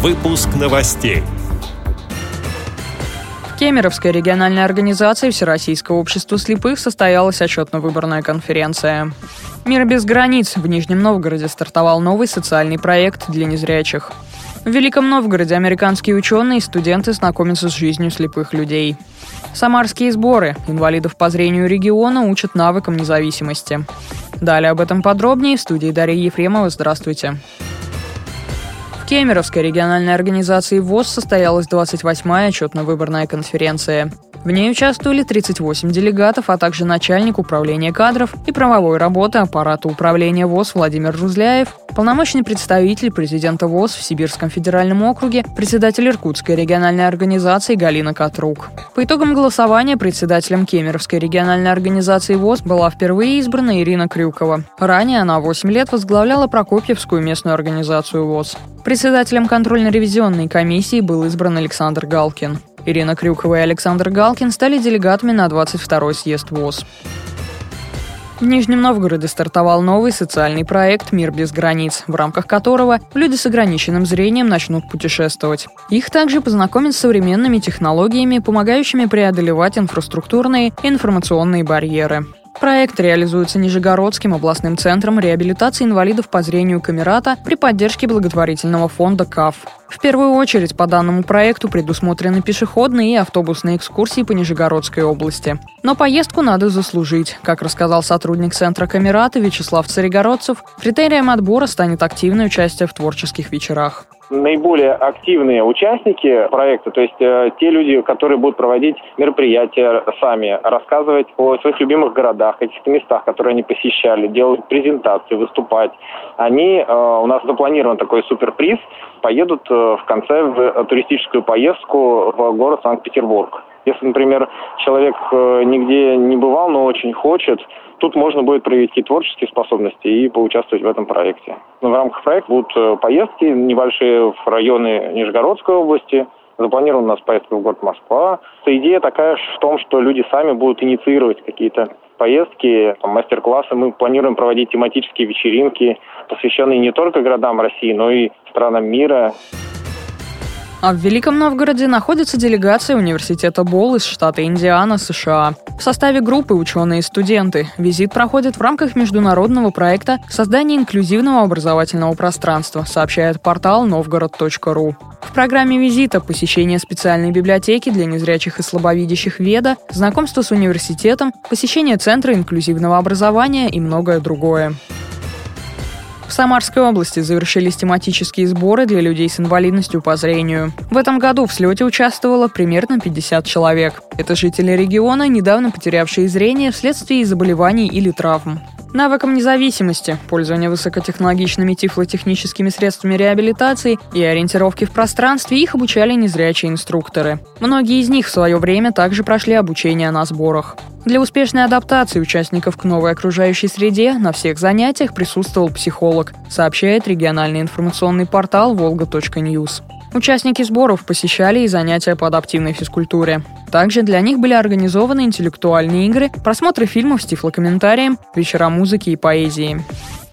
Выпуск новостей. В Кемеровской региональной организации Всероссийского общества слепых состоялась отчетно-выборная конференция. «Мир без границ» в Нижнем Новгороде стартовал новый социальный проект для незрячих. В Великом Новгороде американские ученые и студенты знакомятся с жизнью слепых людей. Самарские сборы. Инвалидов по зрению региона учат навыкам независимости. Далее об этом подробнее в студии Дарья Ефремова. Здравствуйте. Кемеровской региональной организации ВОЗ состоялась 28-я отчетно-выборная конференция. В ней участвовали 38 делегатов, а также начальник управления кадров и правовой работы аппарата управления ВОЗ Владимир Рузляев, полномочный представитель президента ВОЗ в Сибирском федеральном округе, председатель Иркутской региональной организации Галина Катрук. По итогам голосования председателем Кемеровской региональной организации ВОЗ была впервые избрана Ирина Крюкова. Ранее она 8 лет возглавляла Прокопьевскую местную организацию ВОЗ. Председателем контрольно-ревизионной комиссии был избран Александр Галкин. Ирина Крюкова и Александр Галкин стали делегатами на 22-й съезд ВОЗ. В Нижнем Новгороде стартовал новый социальный проект «Мир без границ», в рамках которого люди с ограниченным зрением начнут путешествовать. Их также познакомят с современными технологиями, помогающими преодолевать инфраструктурные и информационные барьеры. Проект реализуется Нижегородским областным центром реабилитации инвалидов по зрению Камерата при поддержке благотворительного фонда КАФ. В первую очередь по данному проекту предусмотрены пешеходные и автобусные экскурсии по Нижегородской области. Но поездку надо заслужить. Как рассказал сотрудник центра Камерата Вячеслав Царегородцев, критерием отбора станет активное участие в творческих вечерах наиболее активные участники проекта, то есть э, те люди, которые будут проводить мероприятия сами, рассказывать о своих любимых городах, каких-то местах, которые они посещали, делать презентации, выступать, они, э, у нас запланирован такой суперприз, поедут э, в конце в туристическую поездку в город Санкт-Петербург. Если, например, человек э, нигде не бывал, но очень хочет, тут можно будет проявить творческие способности и поучаствовать в этом проекте. В рамках проекта будут э, поездки небольшие в районы Нижегородской области, запланирована у нас поездка в город Москва. Идея такая в том, что люди сами будут инициировать какие-то поездки, мастер-классы. Мы планируем проводить тематические вечеринки, посвященные не только городам России, но и странам мира. А в Великом Новгороде находится делегация университета Болл из штата Индиана, США. В составе группы ученые и студенты. Визит проходит в рамках международного проекта создания инклюзивного образовательного пространства, сообщает портал новгород.ру. В программе визита посещение специальной библиотеки для незрячих и слабовидящих Веда, знакомство с университетом, посещение Центра инклюзивного образования и многое другое. В Самарской области завершились тематические сборы для людей с инвалидностью по зрению. В этом году в слете участвовало примерно 50 человек. Это жители региона, недавно потерявшие зрение вследствие заболеваний или травм. Навыкам независимости, пользования высокотехнологичными тифлотехническими средствами реабилитации и ориентировки в пространстве их обучали незрячие инструкторы. Многие из них в свое время также прошли обучение на сборах. Для успешной адаптации участников к новой окружающей среде на всех занятиях присутствовал психолог, сообщает региональный информационный портал volga.news. Участники сборов посещали и занятия по адаптивной физкультуре. Также для них были организованы интеллектуальные игры, просмотры фильмов с тифлокомментарием, вечера музыки и поэзии.